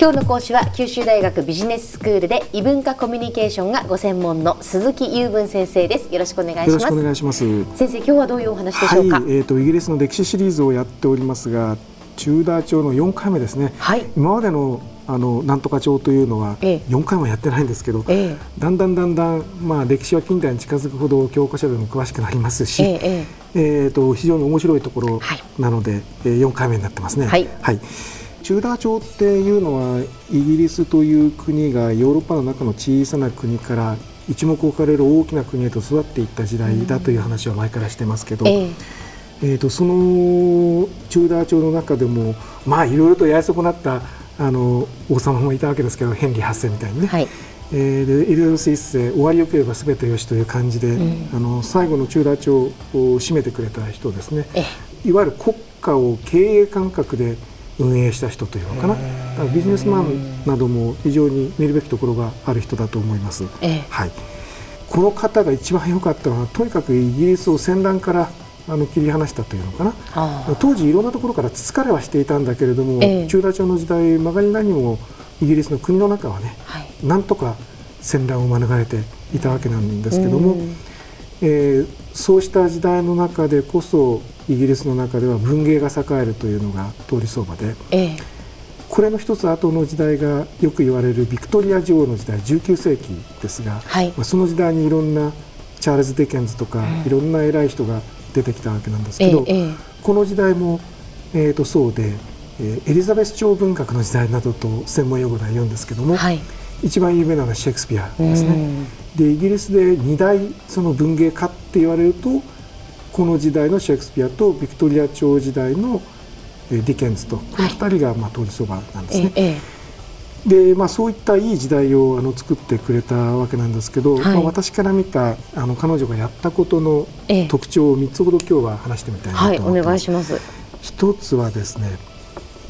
今日の講師は九州大学ビジネススクールで異文化コミュニケーションがご専門の鈴木雄文先生です。よろしくお願いします。よろしくお願いします。先生今日はどういうお話でしょうか、はい、えっ、ー、とイギリスの歴史シリーズをやっておりますがチューダー朝の4回目ですね、はい、今までのあのなんとか朝というのは4回もやってないんですけど、ええ、だんだんだんだん、まあ、歴史は近代に近づくほど教科書でも詳しくなりますし、えええー、と非常に面白いところなので、はい、4回目になってますね。はい、はいチューダー朝っていうのはイギリスという国がヨーロッパの中の小さな国から一目置かれる大きな国へと育っていった時代だという話は前からしてますけど、ええ。ー、とそのチューダー朝の中でもまあいろいろとやや損なったあの王様もいたわけですけどヘンリー8世みたいにね。はい。えー、でエリザベス一世終わりよければすべてよしという感じで、うん、あの最後のチューダー朝を締めてくれた人ですね。いわゆる国家を経営感覚で運営した人というのかな。だからビジネスマンなども非常に見るべきところがある人だと思います。はい、この方が一番良かったのはとにかくイギリスを戦乱からあの切り離したというのかな。当時いろんなところからつつかれはしていたんだけれども、え中田朝の時代曲がり何もイギリスの国の中はね、はい、なんとか戦乱を免れていたわけなんですけども、えー、そうした時代の中でこそイギリスの中では文芸が栄えるというのが通り相場で、ええ、これの一つ後の時代がよく言われるビクトリア女王の時代19世紀ですが、はい、まあ、その時代にいろんなチャールズ・ディケンズとか、うん、いろんな偉い人が出てきたわけなんですけど、え、この時代も、えー、とそうで、えー、エリザベス朝文学の時代などと専門用語では言うんですけども、はい、一番有名なのはシェイクスピアですね。でイギリスで二大その文芸家って言われるとこの時代のシェイクスピアとビクトリア朝時代のディケンズとこの2人がまあ通りそばなんですね。はいでまあ、そういったいい時代をあの作ってくれたわけなんですけど、はい、まあ、私から見たあの彼女がやったことの特徴を3つほど今日は話してみたいなと思ってます。はい、お願いします。一つはですね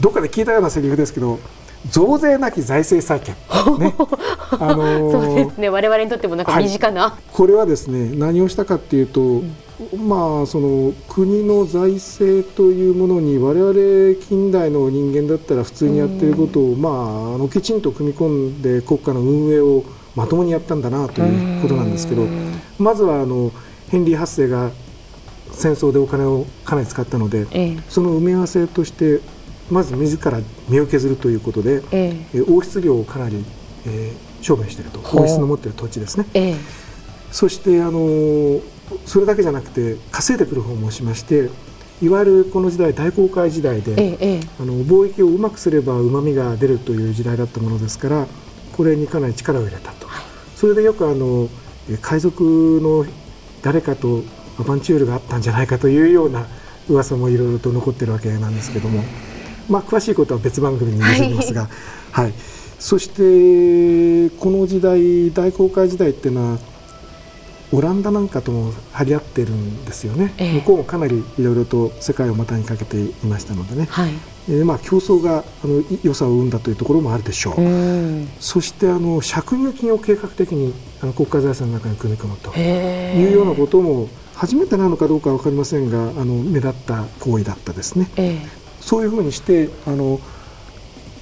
どっかで聞いたようなセリフですけど増税なき財政再建、ね。あのー、そうですね。我々にとってもなんか身近な、はい、これはですね何をしたかっていうと、うん、まあその国の財政というものに我々近代の人間だったら普通にやっていることを、まあ、あのきちんと組み込んで国家の運営をまともにやったんだなということなんですけどまずはあのヘンリー8世が戦争でお金をかなり使ったので、ええ、その埋め合わせとしてまず自ら身を削るということで、ええ、王室業をかなり、えー、処分していると。王室の持っている土地ですね。え、そしてあのそれだけじゃなくて稼いでくる方もしましていわゆるこの時代大航海時代で、あの貿易をうまくすればうまみが出るという時代だったものですからこれにかなり力を入れたと、はい、それでよくあの海賊の誰かとアバンチュールがあったんじゃないかというような噂もいろいろと残ってるわけなんですけども。まあ、詳しいことは別番組に出てますが、はい、はい、そしてこの時代大航海時代っていうのはオランダなんかとも張り合ってるんですよね、えー、向こうもかなりいろいろと世界を股にかけていましたのでね、はい、えー、まあ、競争があの良さを生んだというところもあるでしょう。そしてあの借入金を計画的にあの国家財産の中に組み込むというようなことも初めてなのかどうか分かりませんがあの目立った行為だったですね。えーそういうふうにしてあの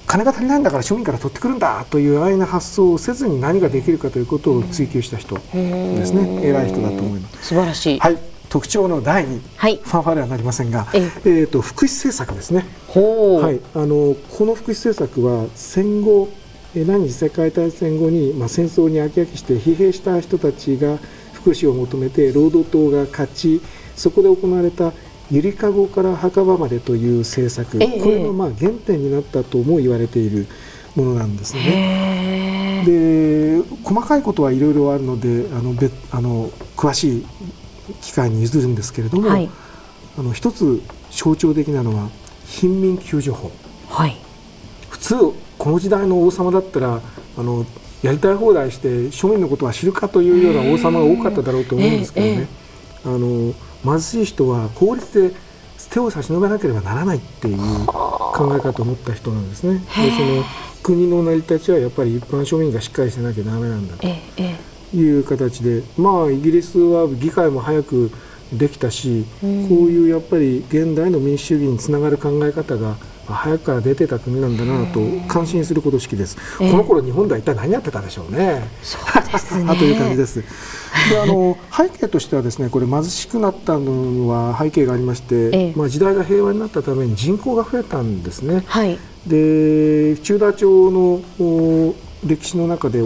金が足りないんだから庶民から取ってくるんだというあいな発想をせずに何ができるかということを追求した人ですね。偉い人だと思います。素晴らしい、はい、特徴の第二、はい、ファンファーレはなりませんが、ええ。ー、と福祉政策ですね。はい、あのこの福祉政策は戦後何次世界大戦後に、まあ、戦争に飽き飽きして疲弊した人たちが福祉を求めて労働党が勝ちそこで行われたゆりかごから墓場までという政策、ええ、これのまあ原点になったとも言われているものなんですね。で細かいことはいろいろあるのであの別あの詳しい機会に譲るんですけれども、はい、あの一つ象徴的なのは貧民救助法、はい、普通この時代の王様だったらあのやりたい放題して庶民のことは知るかというような王様が多かっただろうと思うんですけどね。あの貧しい人は法律で手を差し伸べなければならないっていう考え方を持った人なんですね。でその国の成り立ちはやっぱり一般庶民がしっかりしてなきゃだめなんだという形で、まあイギリスは議会も早くできたし、こういうやっぱり現代の民主主義につながる考え方が早くから出てた国なんだなと感心するほど式です、この頃日本では一体何やってたでしょうね。そうですね。という感じです。であの背景としてはですねこれ貧しくなったのは背景がありまして、ええ、まあ、時代が平和になったために人口が増えたんですね。はい、で中田町の歴史の中で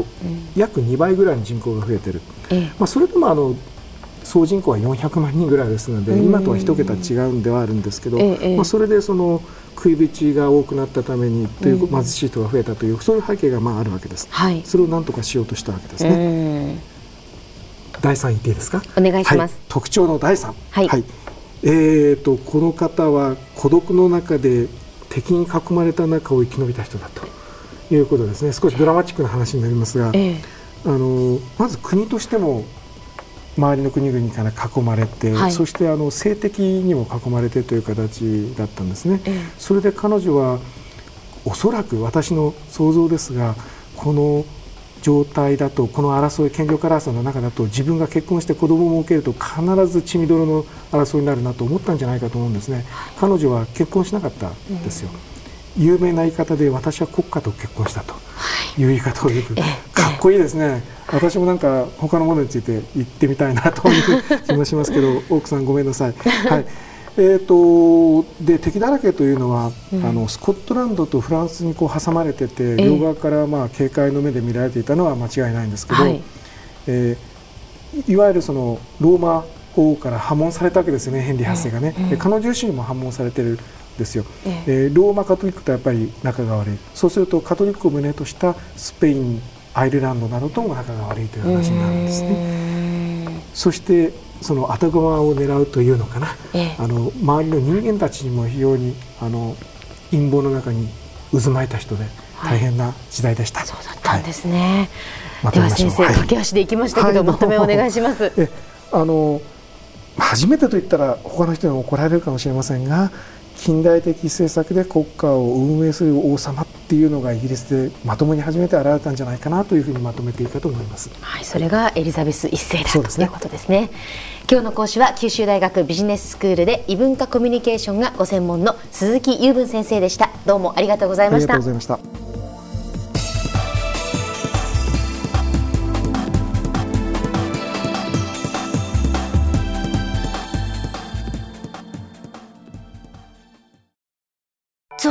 約2倍ぐらいの人口が増えてる、え、まあ、それでもあの総人口は400万人ぐらいですので、今とは一桁違うんではあるんですけど、まあ、それでその食い口が多くなったためにという貧しい人が増えたというそういう背景がまああるわけです、はい、それを何とかしようとしたわけですね。第3言っていいですか？お願いします、はい、特徴の第3、はい、はい、えーと、この方は孤独の中で敵に囲まれた中を生き延びた人だと。いうことですね。少しドラマチックな話になりますが、えー、あのまず国としても周りの国々から囲まれて、はい、そしてあの性的にも囲まれてという形だったんですね。えー、それで彼女はおそらく私の想像ですがこの状態だとこの争い権力争いの中だと自分が結婚して子供も受けると必ず血みどろの争いになるなと思ったんじゃないかと思うんですね。彼女は結婚しなかったんですよ、有名な言い方で私は国家と結婚したという言い方をよく、かっこいいですね私もなんか他のものについて言ってみたいなという気もしますけど 奥さんごめんなさい。はい。えーと、で敵だらけというのは、うん、あのスコットランドとフランスにこう挟まれてて、両側からまあ警戒の目で見られていたのは間違いないんですけど、はい、えー、いわゆるそのローマ法から破門されたわけですよねヘンリー8世がね、えー、彼女自身も破門されてるんですよ、えー、ローマカトリックとやっぱり仲が悪い。そうするとカトリックを胸としたスペインアイルランドなどとも仲が悪いという話になるんですね。そしてその後釜を狙うというのかな、ええ、あの周りの人間たちにも非常にあの陰謀の中に渦巻いた人で大変な時代でした。はい、そうだったんですね。はい、では先生、駆け足でいきましたけど、まとめお願いします。えあの初めてと言ったら他の人に怒られるかもしれませんが近代的政策で国家を運営する王様っていうのがイギリスでまともに初めて現れたんじゃないかなというふうにまとめていいかと思います。はい、それがエリザベス一世だということですね。今日の講師は九州大学ビジネススクールで異文化コミュニケーションがご専門の鈴木雄文先生でした。どうもありがとうございました。ありがとうございました。